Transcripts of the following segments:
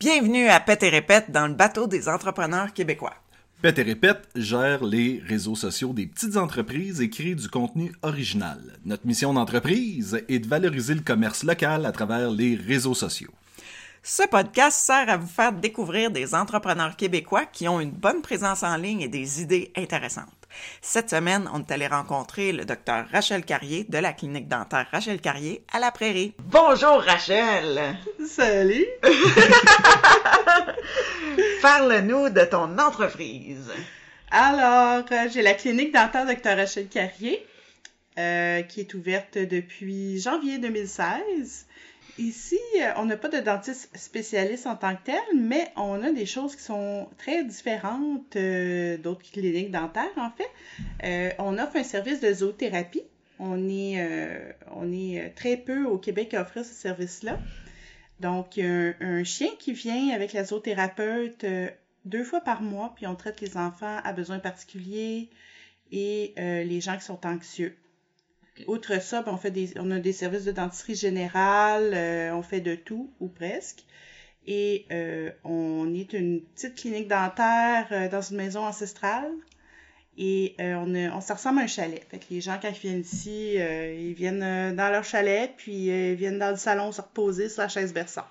Bienvenue à Pète et Répète dans le bateau des entrepreneurs québécois. Pète et Répète gère les réseaux sociaux des petites entreprises et crée du contenu original. Notre mission d'entreprise est de valoriser le commerce local à travers les réseaux sociaux. Ce podcast sert à vous faire découvrir des entrepreneurs québécois qui ont une bonne présence en ligne et des idées intéressantes. Cette semaine, on est allé rencontrer le docteur Rachel Carrier de la clinique dentaire Rachel Carrier à la Prairie. Bonjour Rachel! Salut! Parle-nous de ton entreprise. Alors, euh, j'ai la clinique dentaire Dr. Rachel Carrier, euh, qui est ouverte depuis janvier 2016. Ici, euh, on n'a pas de dentiste spécialiste en tant que tel, mais on a des choses qui sont très différentes d'autres cliniques dentaires, en fait. on offre un service de zoothérapie. On est, est très peu au Québec à offrir ce service-là. Donc, il y a un, chien qui vient avec la zoothérapeute euh, deux fois par mois, puis on traite les enfants à besoins particuliers et euh, les gens qui sont anxieux. Outre ça, ben, on, fait des, on a des services de dentisterie générale, euh, on fait de tout, ou presque. Et on est une petite clinique dentaire dans une maison ancestrale. Et on, on se ressemble à un chalet. Fait que les gens, quand ils viennent ici, ils viennent dans leur chalet, puis ils viennent dans le salon se reposer sur la chaise berçante.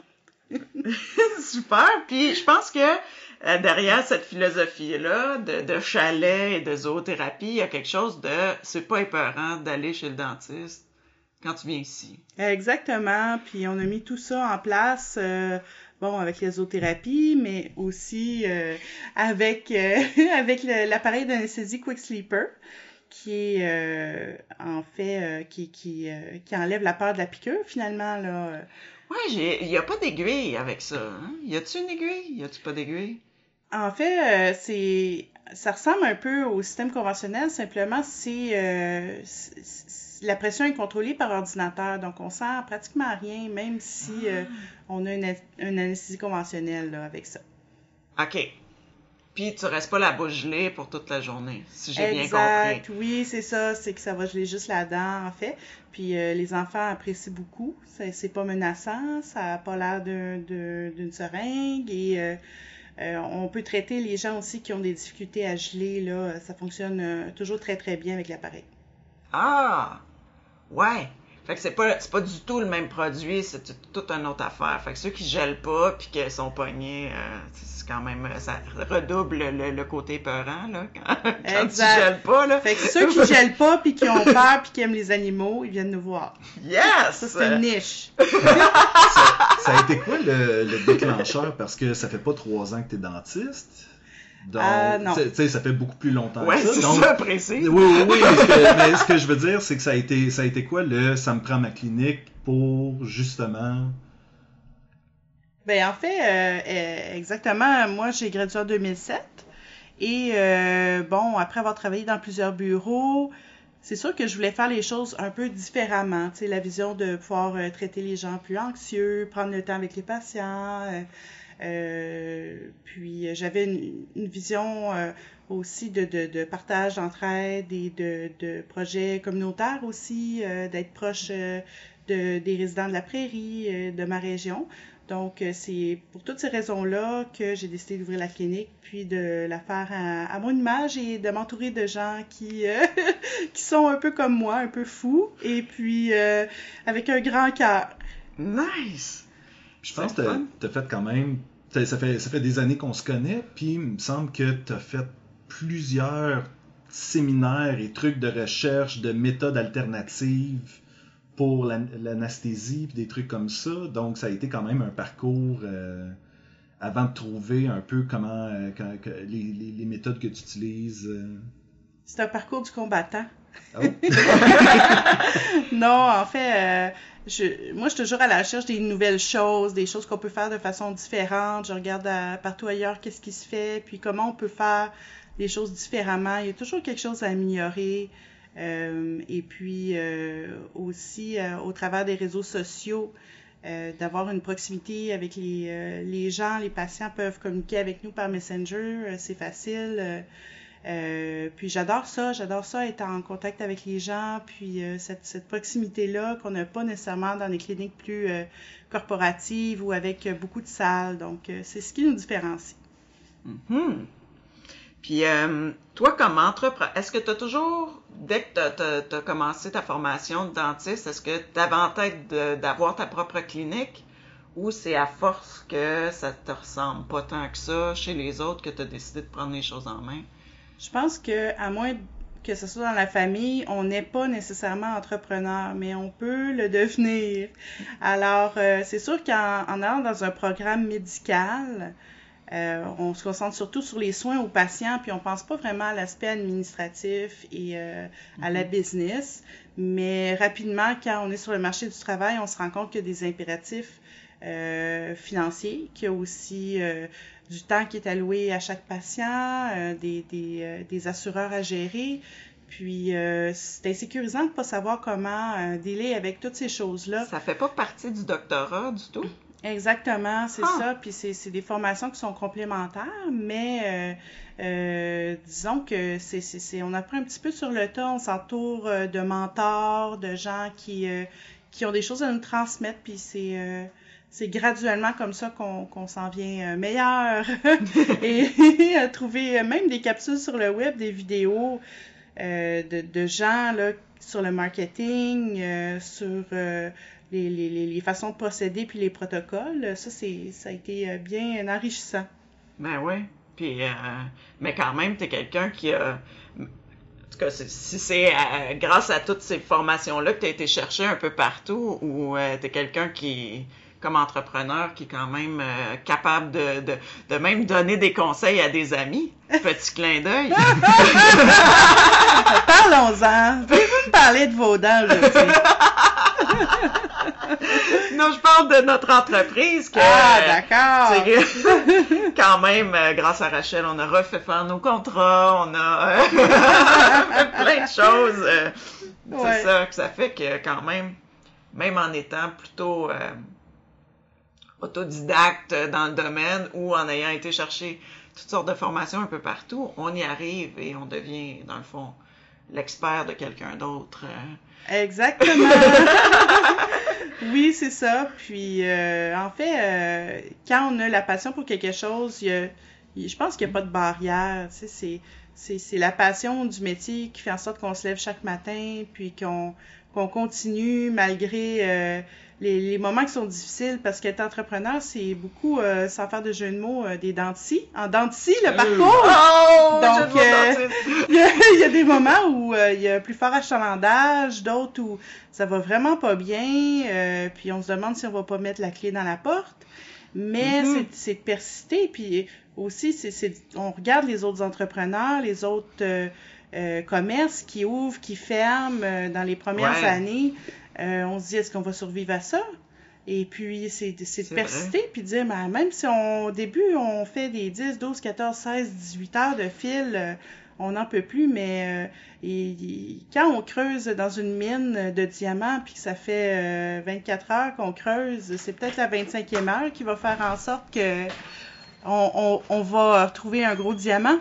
Super. Puis je pense que euh, derrière cette philosophie-là de, de, chalet et de zoothérapie, il y a quelque chose de c'est pas épeurant d'aller chez le dentiste quand tu viens ici. Exactement. Puis on a mis tout ça en place. Euh, bon, avec les zoothérapies, mais aussi euh, avec, avec l'appareil d'anesthésie Quick Sleeper qui est en fait qui, qui, qui enlève la peur de la piqûre finalement là Ouais, il n'y a pas d'aiguille avec ça. Hein? Y a-tu une aiguille? Y a-tu pas d'aiguille? En fait, euh, c'est ça ressemble un peu au système conventionnel, simplement c'est euh, la pression est contrôlée par ordinateur, donc on sent pratiquement rien, même si euh, ah. on a une, une anesthésie conventionnelle là, avec ça. OK. Puis tu restes pas la bouche gelée pour toute la journée, si j'ai bien compris. Exact, oui, c'est ça, c'est que ça va geler juste la dent, en fait. Puis euh, les enfants apprécient beaucoup, c'est pas menaçant, ça n'a pas l'air d'une seringue et euh, euh, on peut traiter les gens aussi qui ont des difficultés à geler, là, ça fonctionne toujours très très bien avec l'appareil. Ah! Ouais! Fait que c'est pas, pas du tout le même produit, c'est toute une autre affaire. Fait que ceux qui gèlent pas puis qui sont pognés, quand même, euh, ça redouble le, côté peurant, là, quand, tu gèles pas, là. Fait que ceux qui gèlent pas, puis qui ont peur, puis qui aiment les animaux, ils viennent nous voir. Yes! Ça, c'est une niche. ça, a été quoi le, déclencheur? Parce que ça fait pas trois ans que tu es dentiste. Donc, euh, non. tu sais, ça fait beaucoup plus longtemps ouais, que ça. c'est ça, précis. Oui, oui, oui. mais, ce que je veux dire, c'est que ça a été, ça a été quoi le, ça me prend ma clinique pour, justement, ben, en fait, euh, euh, exactement, moi, j'ai gradué en 2007. Et euh, bon, après avoir travaillé dans plusieurs bureaux, c'est sûr que je voulais faire les choses un peu différemment. Tu sais, la vision de pouvoir traiter les gens plus anxieux, prendre le temps avec les patients. Puis j'avais une, vision aussi de, partage d'entraide et de, de projets communautaires aussi, d'être proche de, des résidents de la prairie, de ma région. Donc, euh, c'est pour toutes ces raisons-là que j'ai décidé d'ouvrir la clinique, puis de la faire à, mon image et de m'entourer de gens qui, euh, qui sont un peu comme moi, un peu fous, et puis euh, avec un grand cœur. Nice! Je pense que tu as fait quand même. Ça fait, ça fait des années qu'on se connaît, puis il me semble que tu as fait plusieurs séminaires et trucs de recherche de méthodes alternatives pour l'anesthésie, des trucs comme ça. Donc, ça a été quand même un parcours euh, avant de trouver un peu comment euh, les, méthodes que tu utilises. Euh. C'est un parcours du combattant. Oh. non, en fait, moi, je suis toujours à la recherche des nouvelles choses, des choses qu'on peut faire de façon différente. Je regarde partout ailleurs qu'est-ce qui se fait, puis comment on peut faire les choses différemment. Il y a toujours quelque chose à améliorer. Euh, et puis euh, aussi euh, au travers des réseaux sociaux, d'avoir une proximité avec les, les gens, les patients peuvent communiquer avec nous par Messenger, c'est facile. Euh, puis j'adore ça, j'adore ça, être en contact avec les gens, puis euh, cette, proximité-là qu'on n'a pas nécessairement dans les cliniques plus euh, corporatives ou avec beaucoup de salles. Donc, c'est ce qui nous différencie. Mm-hmm. Puis, toi, comme entrepreneur, est-ce que tu as toujours, dès que tu as, commencé ta formation de dentiste, est-ce que tu avais en tête d'avoir ta propre clinique ou c'est à force que ça te ressemble pas tant que ça chez les autres que tu as décidé de prendre les choses en main? Je pense que à moins que ce soit dans la famille, on n'est pas nécessairement entrepreneur, mais on peut le devenir. Alors, euh, c'est sûr qu'en allant dans un programme médical, euh, on se concentre surtout sur les soins aux patients, puis on pense pas vraiment à l'aspect administratif et euh, à la mm-hmm. business. Mais rapidement, quand on est sur le marché du travail, on se rend compte qu'il y a des impératifs financiers, qu'il y a aussi du temps qui est alloué à chaque patient, euh, des, des, euh, des, assureurs à gérer. Puis euh, c'est insécurisant de ne pas savoir comment dealer avec toutes ces choses-là. Ça fait pas partie du doctorat du tout? Exactement, c'est ah! ça. Puis c'est des formations qui sont complémentaires, mais disons que c'est on apprend un petit peu sur le tas. On s'entoure de mentors, de gens qui, qui ont des choses à nous transmettre. Puis c'est c'est graduellement comme ça qu'on s'en vient euh, meilleur et à trouver même des capsules sur le web, des vidéos euh, de, de, gens là, sur le marketing, euh, sur les, les, les, façons de procéder puis les protocoles. Ça, c'est ça a été bien enrichissant. Ben oui. Puis, mais quand même, tu es quelqu'un qui a en tout cas, si c'est grâce à toutes ces formations-là que tu as été chercher un peu partout ou tu es quelqu'un qui, comme entrepreneur qui est quand même euh, capable de, de, de, même donner des conseils à des amis. Petit clin d'œil. Parlons-en. Pouvez-vous parler de vos dents aujourd'hui? non, je parle de notre entreprise. Que, ah, d'accord. quand même, euh, grâce à Rachel, on a refait faire nos contrats, on a euh, plein de choses. c'est ça que ça fait que quand même, même en étant plutôt autodidacte dans le domaine ou en ayant été chercher toutes sortes de formations un peu partout, on y arrive et on devient, dans le fond, l'expert de quelqu'un d'autre. Exactement. oui, c'est ça. Puis, euh, en fait, euh, quand on a la passion pour quelque chose, y je pense qu'il n'y a pas de barrière. Tu sais, c'est, la passion du métier qui fait en sorte qu'on se lève chaque matin, puis qu'on, qu'on continue malgré euh, les, moments qui sont difficiles parce qu'être entrepreneur, c'est beaucoup, euh, sans faire de jeu de mots, euh, des dentistes. En dentistes, le parcours! Oh, Donc, il y, a des moments où il y a plus fort achalandage, d'autres où ça va vraiment pas bien, puis on se demande si on va pas mettre la clé dans la porte. Mais mm-hmm. c'est de persister, puis aussi, c'est on regarde les autres entrepreneurs, les autres euh, commerces qui ouvrent, qui ferment euh, dans les premières années, euh, on se dit est-ce qu'on va survivre à ça? Et puis, c'est de persister, puis de dire, ben, même si on, au début, on fait des 10, 12, 14, 16, 18 heures de fil, on n'en peut plus, mais quand on creuse dans une mine de diamants, puis que ça fait 24 heures qu'on creuse, c'est peut-être la 25e heure qui va faire en sorte que on, on, on va trouver un gros diamant.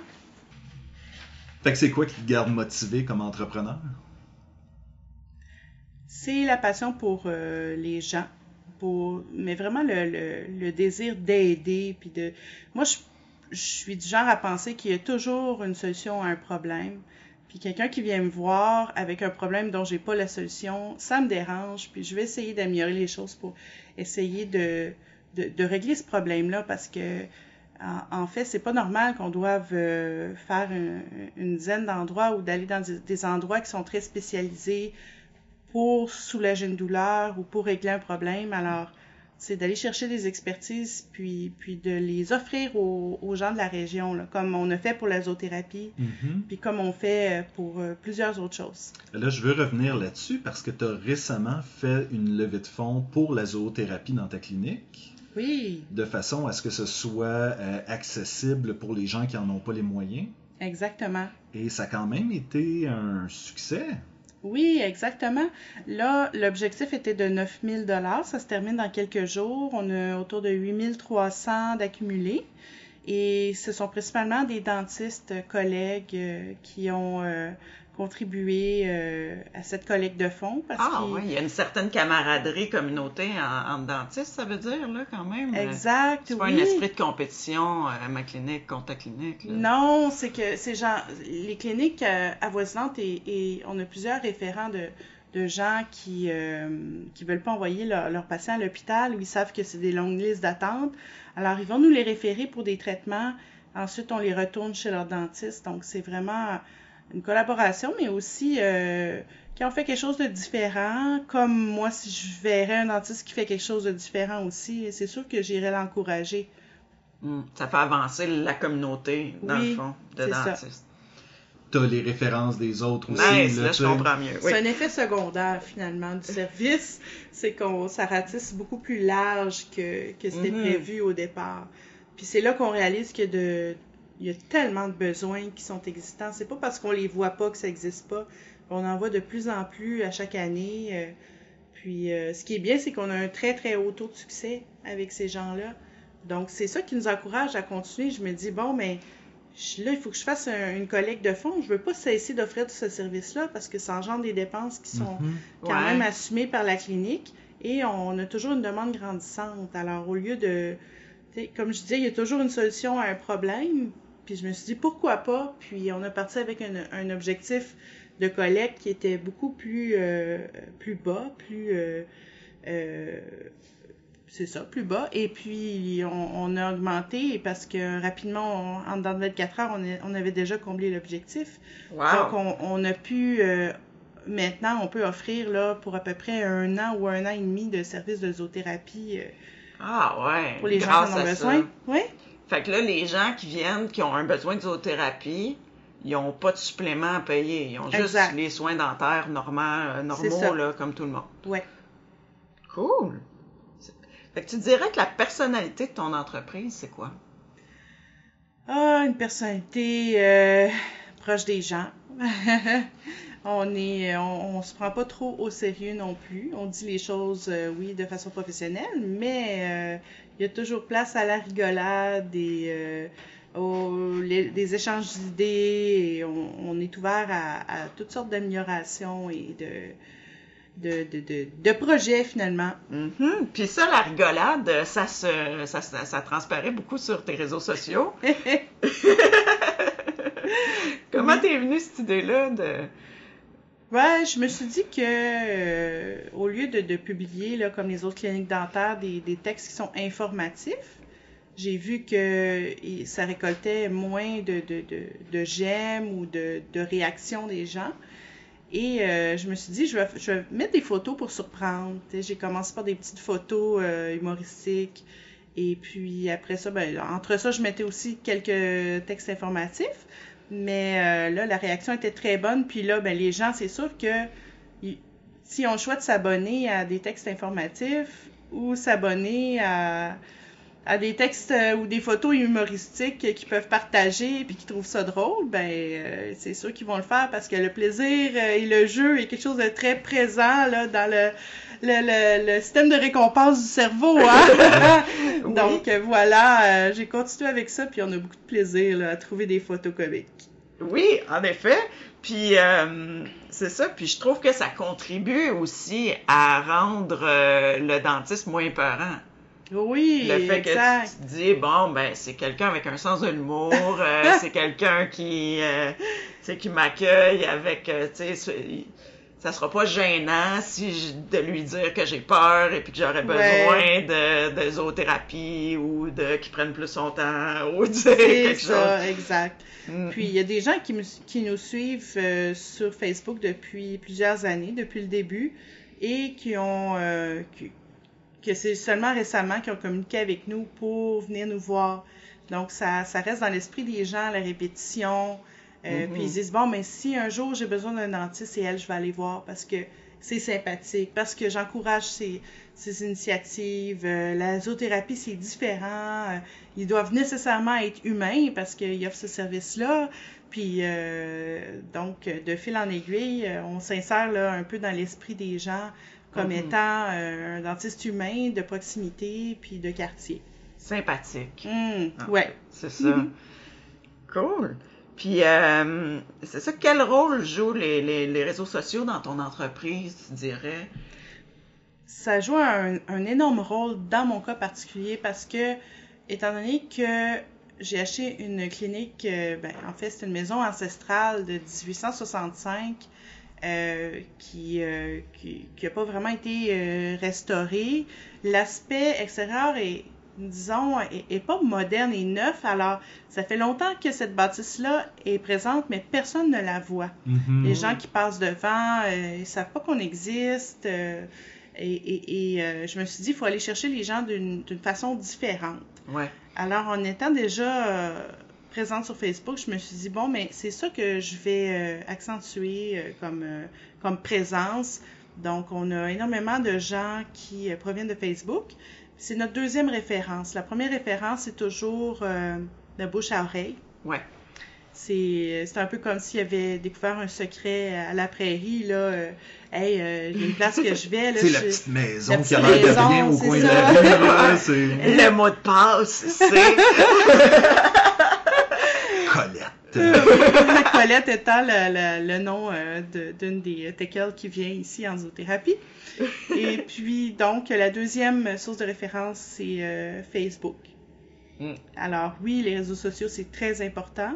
Fait que c'est quoi qui te garde motivé comme entrepreneur? C'est la passion pour euh, les gens, pour mais vraiment le, le, désir d'aider. Puis de. Moi, je, je suis du genre à penser qu'il y a toujours une solution à un problème. Puis quelqu'un qui vient me voir avec un problème dont j'ai pas la solution, ça me dérange. Puis je vais essayer d'améliorer les choses pour essayer de, de, régler ce problème-là parce que en, fait, c'est pas normal qu'on doive euh, faire une, dizaine d'endroits ou d'aller dans des, endroits qui sont très spécialisés pour soulager une douleur ou pour régler un problème. Alors, c'est d'aller chercher des expertises puis puis de les offrir aux, gens de la région, là, comme on a fait pour la zoothérapie, mm-hmm. puis comme on fait euh, pour euh, plusieurs autres choses. Là, je veux revenir là-dessus parce que tu as récemment fait une levée de fonds pour la zoothérapie dans ta clinique. De façon à ce que ce soit euh, accessible pour les gens qui n'en ont pas les moyens. Exactement. Et ça a quand même été un succès. Oui, exactement. Là, l'objectif était de 9000 dollars. Ça se termine dans quelques jours. On a autour de 8300 d'accumulés. Et ce sont principalement des dentistes collègues qui ont contribué à cette collecte de fonds. Parce ah oui, il y a une certaine camaraderie communauté en, dentistes, ça veut dire, là, quand même. Exact, C'est pas un esprit de compétition à ma clinique contre ta clinique. Non, c'est que ces gens, les cliniques avoisinantes et, et on a plusieurs référents de, de gens qui euh, qui veulent pas envoyer leurs patients à l'hôpital ou ils savent que c'est des longues listes d'attente. Alors, ils vont nous les référer pour des traitements. Ensuite, on les retourne chez leur dentiste. Donc, c'est vraiment une collaboration, mais aussi euh, qui ont fait quelque chose de différent. Comme moi, si je verrais un dentiste qui fait quelque chose de différent aussi, c'est sûr que j'irais l'encourager. Hmm. ça fait avancer la communauté, dans le fond, de dentistes t'as les références des autres aussi. là, je comprends mieux. C'est un effet secondaire, finalement, du service. C'est qu'on ça ratisse beaucoup plus large que, que c'était mm-hmm. prévu au départ. Puis c'est là qu'on réalise qu'il y a de il y a tellement de besoins qui sont existants. C'est pas parce qu'on les voit pas que ça existe pas. On en voit de plus en plus à chaque année. Euh. Puis euh, ce qui est bien, c'est qu'on a un très très haut taux de succès avec ces gens-là. Donc c'est ça qui nous encourage à continuer. Je me dis bon, mais là, il faut que je fasse une collecte de fonds. Je veux pas cesser d'offrir ce service-là parce que ça engendre des dépenses qui sont mhm. quand même assumées par la clinique et on a toujours une demande grandissante. Alors, au lieu de, comme je disais, il y a toujours une solution à un problème. Puis je me suis dit pourquoi pas? Puis on a parti avec un, objectif de collecte qui était beaucoup plus euh, plus bas, plus euh, euh, c'est ça, plus bas. Et puis, on, a augmenté parce que rapidement, en dedans de 24 heures, on, avait déjà comblé l'objectif. Donc, on, a pu, maintenant, on peut offrir là, pour à peu près un an ou un an et demi de service de zoothérapie. Ah ouais. Pour les gens qui en ont besoin. Oui. Fait que là, les gens qui viennent, qui ont un besoin de zoothérapie, ils n'ont pas de supplément à payer. Ils ont juste les soins dentaires normaux, euh, normaux là, comme tout le monde. Oui. Cool tu dirais que la personnalité de ton entreprise, c'est quoi? Ah, une personnalité euh, proche des gens. on est, on, se prend pas trop au sérieux non plus. On dit les choses, euh, oui, de façon professionnelle, mais euh, il y a toujours place à la rigolade et des échanges d'idées. on, est ouvert à, à toutes sortes d'améliorations et de de, de, de, projets finalement. Mm-hmm. Puis ça, la rigolade, ça, se, ça, ça, transparaît beaucoup sur tes réseaux sociaux. Comment t'es venue cette idée-là de... Ouais, je me suis dit que euh, au lieu de, de, publier, là, comme les autres cliniques dentaires, des, des textes qui sont informatifs, j'ai vu que ça récoltait moins de, de, de j'aime ou de, de réactions des gens. Et euh, je me suis dit, je vais, je vais mettre des photos pour surprendre. J'ai commencé par des petites photos euh, humoristiques. Et puis après ça, ben, entre ça, je mettais aussi quelques textes informatifs. Mais euh, là, la réaction était très bonne. Puis là, ben, les gens, c'est sûr que si on choisit de s'abonner à des textes informatifs ou s'abonner à à des textes euh, ou des photos humoristiques qu'ils peuvent partager puis qu'ils trouvent ça drôle, ben euh, c'est sûr qu'ils vont le faire parce que le plaisir euh, et le jeu est quelque chose de très présent là dans le le, le, système de récompense du cerveau. Hein? Donc voilà, j'ai continué avec ça puis on a beaucoup de plaisir là, à trouver des photos comiques. Oui, en effet. Puis c'est ça. Puis je trouve que ça contribue aussi à rendre le dentiste moins peurant. Oui, Le fait que tu te dis, bon, ben, c'est quelqu'un avec un sens de l'humour, euh, c'est quelqu'un qui, euh, qui m'accueille avec, euh, tu sais, ça sera pas gênant si de lui dire que j'ai peur et puis que j'aurais besoin de, de zoothérapie ou de qu'il prenne plus son temps ou de quelque ça, exact. Mm. Puis il y a des gens qui, qui nous suivent euh, sur Facebook depuis plusieurs années, depuis le début, et qui ont qui, que c'est seulement récemment qu'ils ont communiqué avec nous pour venir nous voir. Donc, ça, ça reste dans l'esprit des gens, la répétition. Euh, mm-hmm. Puis ils disent, bon, mais si un jour j'ai besoin d'un dentiste, c'est elle, je vais aller voir parce que c'est sympathique, parce que j'encourage ces, ces initiatives. Euh, la zoothérapie, c'est différent. Euh, ils doivent nécessairement être humains parce qu'ils offrent ce service-là. Puis, donc, de fil en aiguille, on s'insère là, un peu dans l'esprit des gens comme mhm. étant euh, un dentiste humain de proximité puis de quartier. sympathique. Ah, ouais. C'est ça. cool. Puis, euh, c'est ça, quel rôle jouent les, les, les réseaux sociaux dans ton entreprise, tu dirais? Ça joue un, un énorme rôle dans mon cas particulier parce que, étant donné que j'ai acheté une clinique, euh, ben, en fait, c'est une maison ancestrale de 1865 euh, qui euh, qui qui a pas vraiment été euh, restaurée. L'aspect extérieur est, disons, est, est pas moderne et neuf. Alors, ça fait longtemps que cette bâtisse-là est présente, mais personne ne la voit. Mhm. Les gens qui passent devant, euh, ils savent pas qu'on existe. euh, et et, et, je me suis dit, il faut aller chercher les gens d'une façon différente. Ouais. Alors, en étant déjà présente sur Facebook, je me suis dit, bon, mais c'est ça que je vais euh, accentuer euh, comme, euh, comme présence. Donc, on a énormément de gens qui euh, proviennent de Facebook. C'est notre deuxième référence. La première référence, c'est toujours euh, de bouche à oreille. Ouais. C'est c'est un peu comme s'il avait découvert un secret à la prairie, là. euh, hey, euh, j'ai une place que je vais, là. C'est la petite maison la qui a petite l'air de rien maison, au c'est coin de ça. la rue, là, c'est Le mot de passe, c'est... Colette. Colette étant le, le- le nom euh, de- d'une des teckels qui vient ici en zoothérapie. Et puis, donc, la deuxième source de référence, c'est euh, Facebook. Mm. Alors, oui, les réseaux sociaux, c'est très important.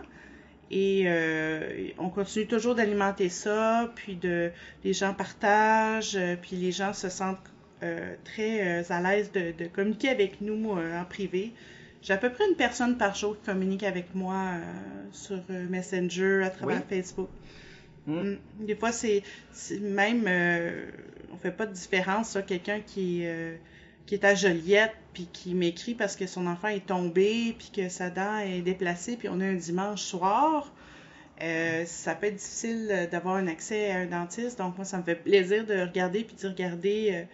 Et euh, on continue toujours d'alimenter ça, puis de, les gens partagent, euh, puis les gens se sentent euh, très euh, à l'aise de, de communiquer avec nous euh, en privé. J'ai à peu près une personne par jour qui communique avec moi euh, sur euh, Messenger, à travers Oui. Facebook. Mm. Mm. Des fois, c'est même, euh, on fait pas de différence, quelqu'un qui, euh, qui est à Joliette, puis qui m'écrit parce que son enfant est tombé, puis que sa dent est déplacée, puis on est un dimanche soir. Euh, ça peut être difficile d'avoir un accès à un dentiste, donc moi, ça me fait plaisir de regarder, puis de dire, regardez,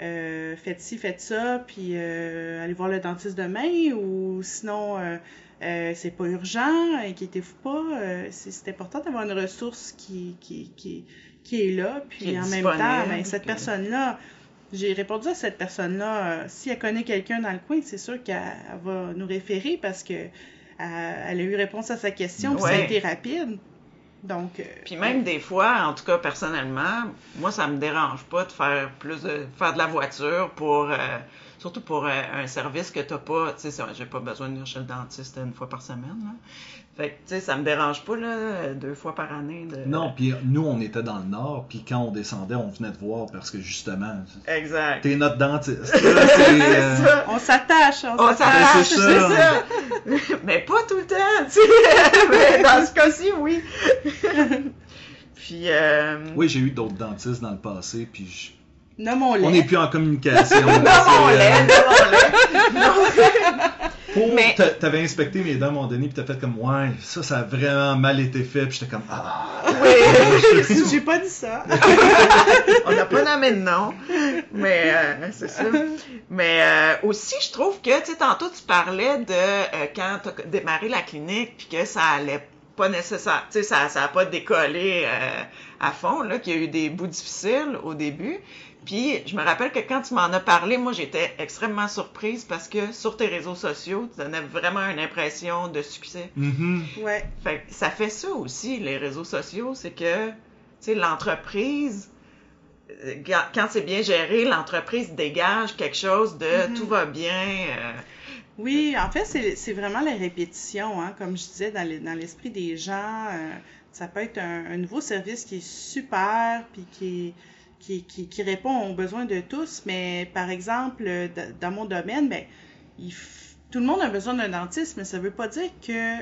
euh, faites ci, faites ça, puis euh, allez voir le dentiste demain, ou sinon, euh, c'est pas urgent, inquiétez-vous pas. c'est c'est important d'avoir une ressource qui, qui, qui, qui est là, puis est en même temps, ben, cette personne-là, j'ai répondu à cette personne-là, si elle connaît quelqu'un dans le coin, c'est sûr qu'elle elle va nous référer parce que elle a eu réponse à sa question, puis ça a été rapide. Donc, euh, Puis même des fois, en tout cas personnellement, moi ça me dérange pas de faire plus de faire de la voiture pour euh, surtout pour euh, un service que t'as pas, tu sais, j'ai pas besoin de venir chez le dentiste une fois par semaine. Là. Fait que tu sais, ça me dérange pas là, deux fois par année de. Non, puis nous, on était dans le nord, puis quand on descendait, on venait te voir parce que justement, Exact. t'es notre dentiste. là, c'est, euh, on s'attache, on On s'attache. s'arrache, c'est c'est ça. ça. Mais pas tout le temps, tu sais. Mais dans ce cas-ci, oui. Puis, euh, Oui, j'ai eu d'autres dentistes dans le passé, puis je- Nommons-les. on n'est plus en communication. non, on euh. Pour- Mais- t'a- T'avais inspecté mes dents à un moment donné, puis t'as fait comme, ouais, ça, ça a vraiment mal été fait, puis j'étais comme, ah. Oui. J'ai pas dit ça. On n'a pas nommé de nom, mais euh, c'est ça. Mais euh, aussi, je trouve que, tu sais, tantôt, tu parlais de euh, quand tu as démarré la clinique, puis que ça allait pas nécessaire, tu sais, ça ça a pas décollé euh, à fond, là, qu'il y a eu des bouts difficiles au début. Puis, je me rappelle que quand tu m'en as parlé, moi, j'étais extrêmement surprise parce que sur tes réseaux sociaux, tu donnais vraiment une impression de succès. Mhm. Ouais. Fait que ça fait ça aussi, les réseaux sociaux, c'est que, tu sais, l'entreprise, euh, quand- c'est bien géré, l'entreprise dégage quelque chose de Mhm. tout va bien. euh, Oui, en fait, c'est c'est vraiment la répétition, hein, comme je disais, dans les- dans l'esprit des gens. euh, ça peut être un, un nouveau service qui est super, puis qui, est- qui, qui, qui répond aux besoins de tous. Mais par exemple, euh, dans mon domaine, ben, il tout le monde a besoin d'un dentiste, mais ça veut pas dire que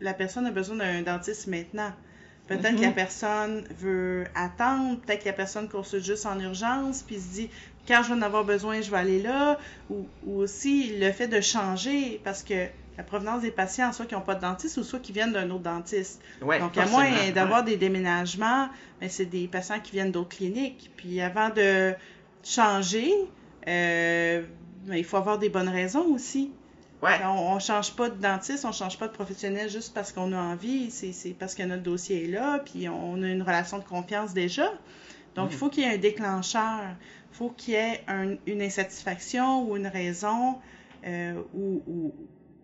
la personne a besoin d'un dentiste maintenant. Peut-être que la personne veut attendre, peut-être que la personne consulte juste en urgence, puis se dit quand je vais en avoir besoin, je vais aller là, ou, ou aussi le fait de changer, parce que la provenance des patients, soit qui n'ont pas de dentiste ou soit qui viennent d'un autre dentiste. ouais, Donc, à moins d'avoir ouais. des déménagements, mais c'est des patients qui viennent d'autres cliniques. Puis avant de changer, euh, ben, il faut avoir des bonnes raisons aussi. Ouais. On, on change pas de dentiste, on change pas de professionnel juste parce qu'on a envie. C'est parce que notre dossier est là, puis on a une relation de confiance déjà. Donc, il faut qu'il y ait un déclencheur. Il faut qu'il y ait un- une insatisfaction ou une raison euh, où, où,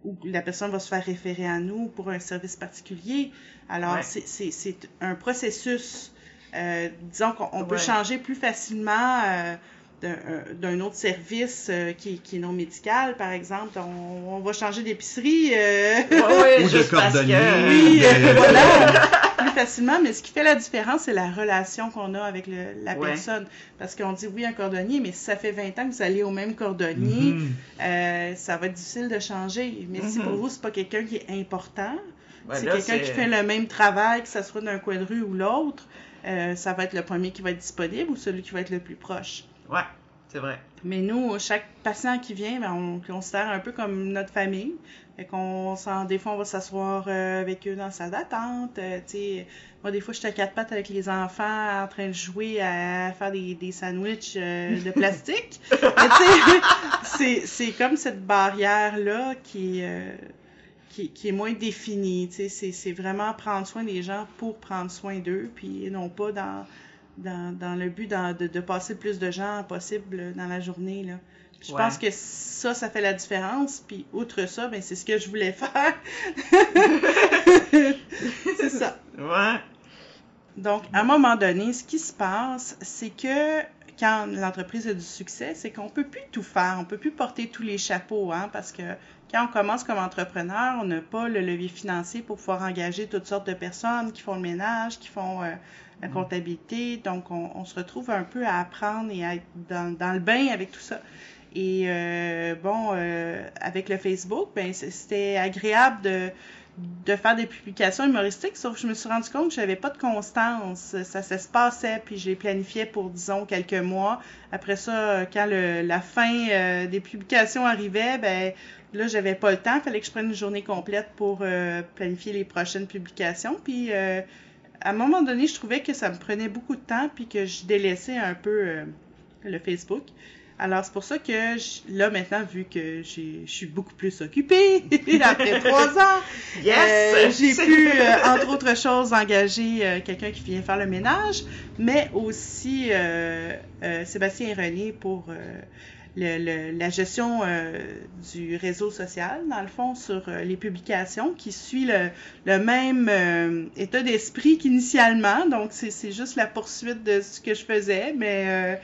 où la personne va se faire référer à nous pour un service particulier. Alors, Ouais. c'est- c'est c'est un processus. Euh, disons qu'on peut Ouais. changer plus facilement euh, d'un euh, d'un autre service euh, qui, qui est non médical, par exemple. On, on va changer d'épicerie. euh, Ouais, ouais, Ou de cordonnier. que... oui, voilà, plus facilement. Mais ce qui fait la différence, c'est la relation qu'on a avec le- la Ouais. personne. Parce qu'on dit oui, un cordonnier, mais si ça fait 20 ans que vous allez au même cordonnier, Mhm. euh, ça va être difficile de changer. Mais si Mhm. pour vous, c'est pas quelqu'un qui est important, Ouais, c'est quelqu'un qui fait le même travail, que ça soit d'un coin de rue ou l'autre, euh, ça va être le premier qui va être disponible ou celui qui va être le plus proche. Ouais, c'est vrai. Mais nous, chaque patient qui vient, ben, on le considère un peu comme notre famille. Fait qu'on s'en, des fois, on va s'asseoir euh, avec eux dans la salle d'attente. euh, moi, des fois, je suis à quatre pattes avec les enfants en train de jouer à faire des, des sandwichs euh, de plastique. C'est, c'est comme cette barrière-là qui, qui, qui est moins définie. C'est, c'est vraiment prendre soin des gens pour prendre soin d'eux, puis non pas dans, dans, dans le but dans- de, de passer le plus de gens possible dans la journée. Là. Je Ouais. pense que ça, ça fait la différence. Puis outre ça, ben, c'est ce que je voulais faire. c'est ça. Ouais. Donc, à un moment donné, ce qui se passe, c'est que quand l'entreprise a du succès, c'est qu'on peut plus tout faire, on peut plus porter tous les chapeaux, hein, parce que quand on commence comme entrepreneur, on n'a pas le levier financier pour pouvoir engager toutes sortes de personnes qui font le ménage, qui font euh, la comptabilité. Donc, on, on se retrouve un peu à apprendre et à être dans, dans le bain avec tout ça. Et euh, bon, euh, avec le Facebook, ben c'était agréable de de faire des publications humoristiques, sauf que je me suis rendu compte que j'avais pas de constance. Ça, se passait, puis je les planifiais pour, disons, quelques mois. Après ça, quand le, la fin euh, des publications arrivait, ben là, j'avais pas le temps. fallait que je prenne une journée complète pour planifier les prochaines publications. Puis, à un moment donné, je trouvais que ça me prenait beaucoup de temps, puis que je délaissais un peu le Facebook. Alors, c'est pour ça que je- là, maintenant, vu que j'ai- je suis beaucoup plus occupée, après trois ans, Yes! euh, j'ai pu, euh, entre autres choses, engager euh, quelqu'un qui vient faire le ménage, mais aussi euh, euh, Sébastien et René pour euh, le- le- la gestion euh, du réseau social, dans le fond, sur euh, les publications, qui suit le, le même euh, état d'esprit qu'initialement. Donc, c'est c'est juste la poursuite de ce que je faisais, mais euh,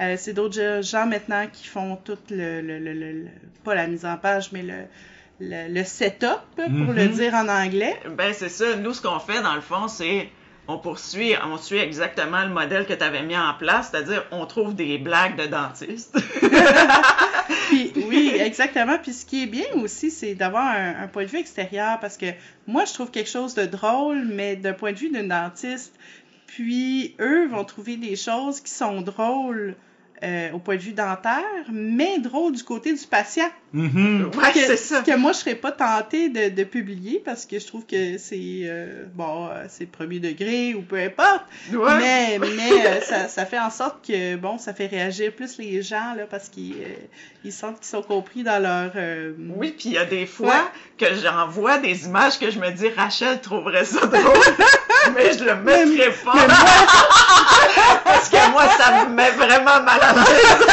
euh, c'est d'autres gens maintenant qui font tout le, le, le- le- le- pas la mise en page, mais le, le, le setup, pour le Mhm. dire en anglais. Ben, c'est ça. Nous, ce qu'on fait, dans le fond, c'est on poursuit, on suit exactement le modèle que tu avais mis en place, c'est-à-dire on trouve des blagues de dentiste. Puis, oui, exactement. Puis ce qui est bien aussi, c'est d'avoir un, un point de vue extérieur parce que moi, je trouve quelque chose de drôle, mais d'un point de vue d'un dentiste. Puis eux vont trouver des choses qui sont drôles euh, au point de vue dentaire, mais drôles du côté du patient. Mhm. ouais, que, c'est ça. que moi, je serais pas tentée de, de publier parce que je trouve que c'est euh, bon, euh, c'est premier degré ou peu importe. Ouais. Mais, mais euh, ça, ça fait en sorte que, bon, ça fait réagir plus les gens, là, parce qu'ils euh, ils sentent qu'ils sont compris dans leur... euh, Oui, puis il y a des fois Ouais. que j'envoie des images que je me dis Rachel trouverait ça drôle, mais je le mettrai pas. Parce que moi, ça me met vraiment mal à l'aise.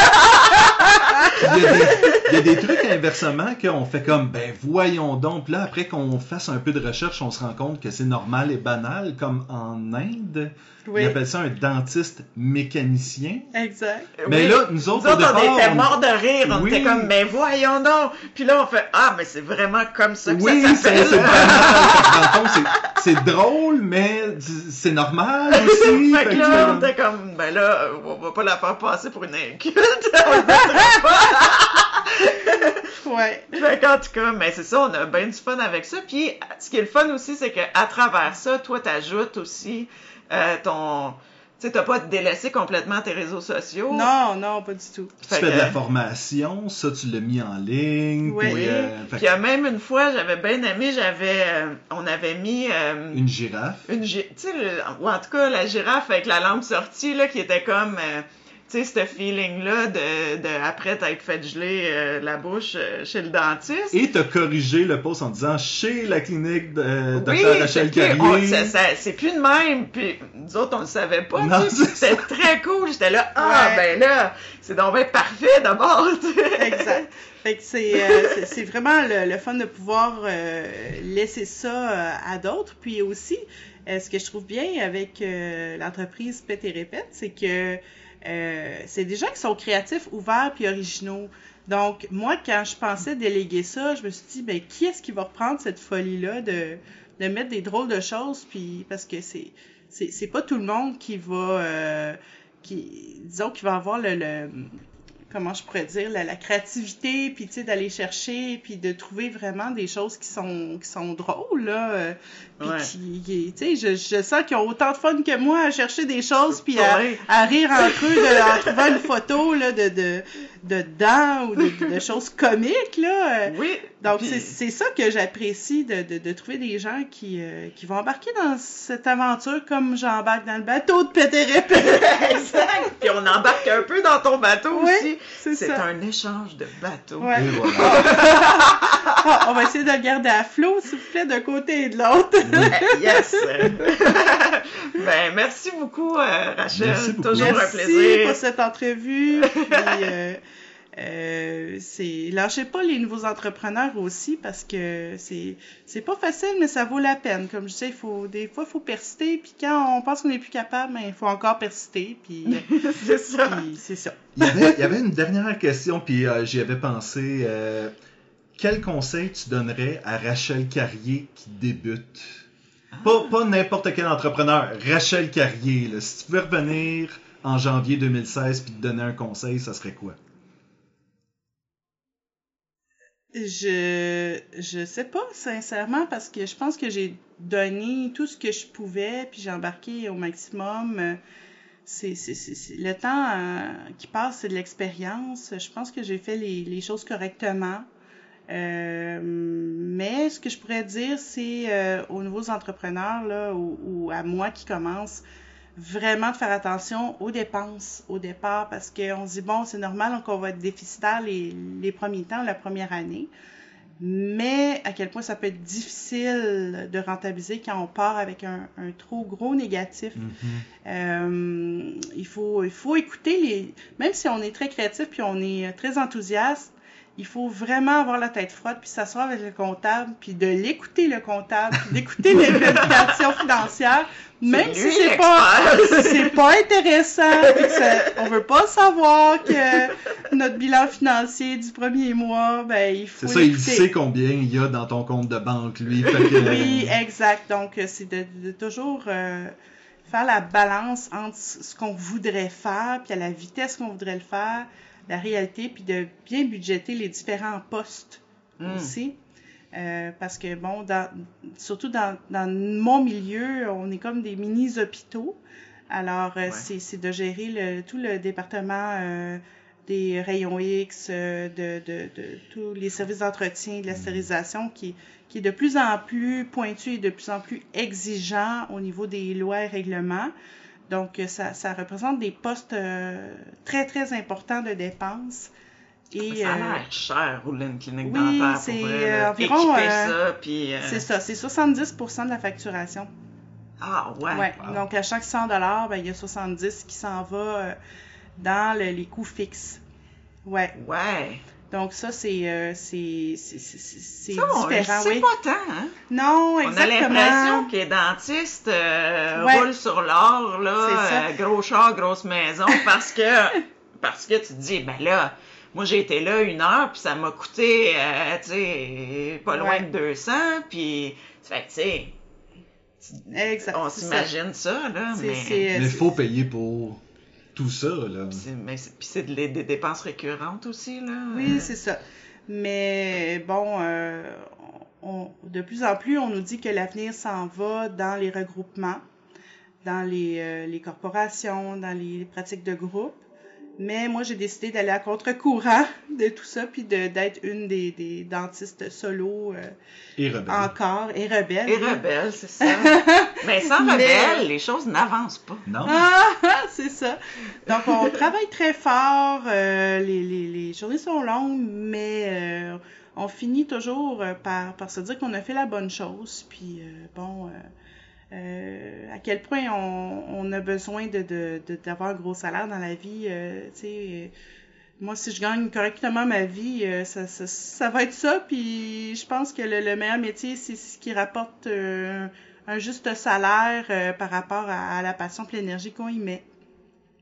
Il y, a des, il y a des trucs inversement qu'on fait comme, ben voyons donc. Puis là, après qu'on fasse un peu de recherche, on se rend compte que c'est normal et banal, comme en Inde. Oui, Ils appellent ça un dentiste mécanicien. exact. Mais Oui. là, nous autres, Nous au autres, on était morts de rire. On Oui. était comme, mais voyons donc. Puis là, on fait, ah, mais c'est vraiment comme ça que Oui, ça c'est s'appelle. c'est banal. Dans le fond, c'est- c'est drôle, mais c'est normal aussi. fait que là, on était comme, ben là, on va pas la faire passer pour une inculte. Ouais. Fait qu'en tout cas, mais c'est ça, on a bien du fun avec ça. Puis, ce qui est le fun aussi, c'est qu'à travers ça, toi, t'ajoutes aussi euh, ton... Tu sais, t'as pas délaissé complètement tes réseaux sociaux. Non, non, pas du tout. tu Fait fais que- de la formation, ça, tu l'as mis en ligne. Oui. puis, Oui. euh, Puis, il y a même une fois, j'avais bien aimé, j'avais... euh, on avait mis... euh, que une girafe. une gi- tu sais le- ou en tout cas la girafe avec la lampe sortie là qui était comme euh, tu sais, ce feeling-là de, de après t'être fait geler euh, la bouche euh, chez le dentiste. Et t'as corrigé le post en disant chez la clinique de euh, Oui, Dr. Rachel c'est- Carrier. c'est plus de même. Puis nous autres, on le savait pas. C'était très cool. J'étais là, ah, Ouais. ben là, c'est donc bien parfait d'abord. Exact. Fait que c'est euh, c'est- vraiment le, le fun de pouvoir euh, laisser ça euh, à d'autres. Puis aussi, euh, ce que je trouve bien avec euh, l'entreprise Pète et Répète, c'est que euh, c'est des gens qui sont créatifs, ouverts puis originaux. Donc, moi, quand je pensais déléguer ça, je me suis dit, ben, qui est-ce qui va reprendre cette folie-là de, de mettre des drôles de choses? Puis, parce que c'est c'est c'est pas tout le monde qui va, euh, qui, disons, qui va avoir le comment je pourrais dire, la, la créativité, puis tu sais, d'aller chercher, puis de trouver vraiment des choses qui sont, qui sont drôles, là. euh, Puis Ouais. qui, qui- tu sais, je, je sens qu'ils ont autant de fun que moi à chercher des choses, puis à, à rire entre eux de, en trouvant une photo, là, de, de, de dents ou de, de choses comiques, là. euh, Oui. Donc, c'est c'est ça que j'apprécie de, de, de trouver des gens qui, euh, qui vont embarquer dans cette aventure comme j'embarque dans le bateau de Pété exact. Puis on embarque un peu dans ton bateau Oui, aussi. c'est un échange de bateaux. Ouais. Et voilà. Ah, on va essayer de le garder à flot, s'il vous plaît, d'un côté et de l'autre. yes. ben merci beaucoup euh, Rachel. Merci beaucoup. Toujours Merci un plaisir. pour cette entrevue. Puis, euh, euh, c'est lâchez pas les nouveaux entrepreneurs aussi parce que c'est c'est pas facile mais ça vaut la peine comme je disais il faut des fois il faut persister puis quand on pense qu'on est plus capable ben, il faut encore persister puis, C'est ça. puis c'est ça Il y, avait, il y avait une dernière question, puis euh, j'y avais pensé. euh, quel conseil tu donnerais à Rachel Carrier qui débute? Pas, pas n'importe quel entrepreneur, Rachel Carrier. là. Si tu pouvais revenir en janvier 2016 puis te donner un conseil, ça serait quoi? Je je sais pas sincèrement parce que je pense que j'ai donné tout ce que je pouvais puis j'ai embarqué au maximum. C'est c'est c'est le temps euh, qui passe c'est de l'expérience. Je pense que j'ai fait les les choses correctement. Euh, mais ce que je pourrais dire c'est euh, aux nouveaux entrepreneurs là ou à moi qui commence vraiment de faire attention aux dépenses au départ parce qu'on se dit bon c'est normal qu'on va être déficitaire les, les premiers temps la première année. Mais à quel point ça peut être difficile de rentabiliser quand on part avec un, un trop gros négatif. Euh, il faut il faut écouter les même si on est très créatif puis on est très enthousiaste il faut vraiment avoir la tête froide puis s'asseoir avec le comptable puis de l'écouter le comptable puis d'écouter les vérifications financières même si c'est pas pas intéressant puis que ça- on veut pas savoir que notre bilan financier du premier mois ben il faut C'est ça, il sait combien il y a dans ton compte de banque, lui. Fait que, Oui, exact. Donc, euh, c'est de, de toujours euh, faire la balance entre ce qu'on voudrait faire, puis à la vitesse qu'on voudrait le faire, la réalité, puis de bien budgéter les différents postes Mm. aussi. Euh, parce que, bon, dans, surtout dans, dans mon milieu, on est comme des mini-hôpitaux. Alors, euh, Ouais. c'est c'est de gérer le, tout le département euh, des rayons X, euh, de, de, de tous les services d'entretien, de la stérilisation qui, qui est de plus en plus pointu et de plus en plus exigeant au niveau des lois et règlements. Donc, euh, ça, ça représente des postes euh, très, très importants de dépenses. Et, Ça a euh, l'air cher, rouler une clinique oui, dentaire c'est, euh, environ, ça, puis... c'est ça, c'est 70% de la facturation. Ah ouais. Ouais. wow. Donc, à chaque 100 ben, il y a 70 qui s'en va dans le- les coûts fixes. Ouais. Ouais. Donc, ça, c'est euh, c'est c'est- c'est- c'est Ça, on le différent, oui. pas tant, hein? Non, On a exactement. l'impression que les dentistes euh, Ouais. roulent sur l'or, là, C'est euh, gros char, grosse maison, parce que parce que tu te dis, ben là, moi j'ai été là une heure, puis ça m'a coûté, euh, tu sais, pas loin Ouais. de 200, puis fait que, tu sais, on c'est ça. s'imagine ça. là, C'est- mais... c'est- Mais il c'est- faut payer pour tout ça, là. c'est- mais c'est- Puis c'est des, des dépenses récurrentes aussi, là. Oui, c'est ça. Mais bon, euh, on- de plus en plus, on nous dit que l'avenir s'en va dans les regroupements, dans les, euh, les corporations, dans les pratiques de groupe. Mais moi, j'ai décidé d'aller à contre-courant de tout ça, puis d'être une des, des, dentistes solo euh, et rebelle. encore, et rebelle. Et rebelle, c'est ça. Mais sans rebelle, les choses n'avancent pas. Non. Ah, c'est ça. Donc, on travaille très fort, euh, les, les, les, journées sont longues, mais euh, on finit toujours par, par se dire qu'on a fait la bonne chose, puis bon... Euh, à quel point on, on a besoin de, de, d'avoir un gros salaire dans la vie. Euh, euh, moi, si je gagne correctement ma vie, ça, ça, ça, va être ça. Puis je pense que le, meilleur métier, c'est ce qui rapporte un juste salaire par rapport à, la passion et l'énergie qu'on y met.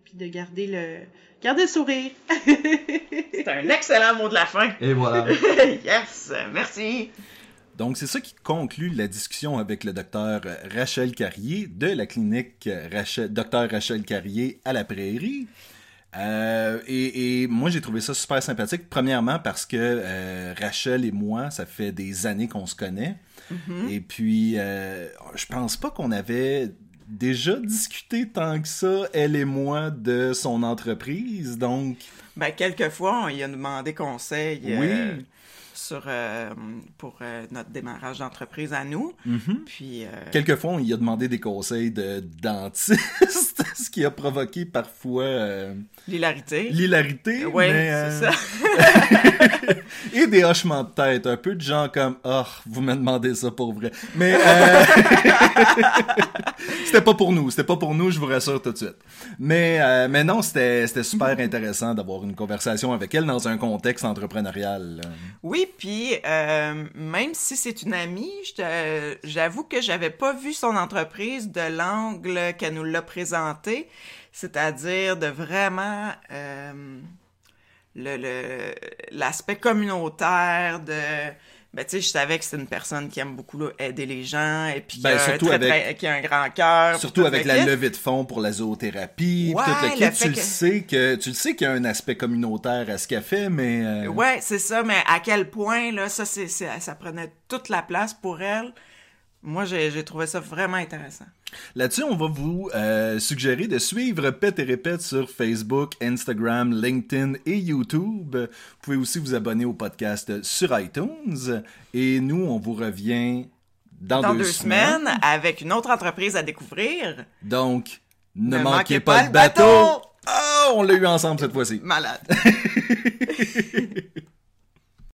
Puis de garder le, garder le sourire. c'est un excellent mot de la fin. Et voilà. yes, merci. Donc, c'est ça qui conclut la discussion avec le docteur Rachel Carrier de la clinique Rachel, docteur Rachel Carrier à la Prairie. Euh, et, moi, j'ai trouvé ça super sympathique. Premièrement, parce que euh, Rachel et moi, ça fait des années qu'on se connaît. Mm-hmm. Et puis, euh, je pense pas qu'on avait déjà discuté tant que ça, elle et moi, de son entreprise. Donc. Ben, quelquefois, on y a demandé conseil. Oui sur, euh, pour euh, notre démarrage d'entreprise à nous. Mm-hmm. Puis, euh, Quelquefois, on y a demandé des conseils de dentiste, ce qui a provoqué parfois... L'hilarité. L'hilarité, Oui, c'est ça. Et des hochements de tête, un peu de gens comme « Oh, vous me demandez ça pour vrai. » Mais c'était pas pour nous, c'était pas pour nous, je vous rassure tout de suite. Mais, mais non, c'était super intéressant d'avoir une conversation avec elle dans un contexte entrepreneurial. Oui, puis euh, même si c'est une amie, j'avoue que j'avais pas vu son entreprise de l'angle qu'elle nous l'a présenté, c'est-à-dire de vraiment euh, le l'aspect communautaire de ben tu sais je savais que c'est une personne qui aime beaucoup aider les gens et puis ben, qui, a un grand cœur surtout avec la levée de fonds pour la zoothérapie tout le kit, tu le sais que tu le sais qu'il y a un aspect communautaire à ce qu'elle fait mais euh... ouais c'est ça mais à quel point là ça c'est ça prenait toute la place pour elle moi, j'ai trouvé ça vraiment intéressant. Là-dessus, on va vous euh, suggérer de suivre Pet et Répète sur Facebook, Instagram, LinkedIn et YouTube. Vous pouvez aussi vous abonner au podcast sur iTunes. Et nous, on vous revient dans, dans deux, semaines. avec une autre entreprise à découvrir. Donc, ne, manquez, pas, le bateau! bateau. Oh, on l'a eu ensemble cette fois-ci. Malade.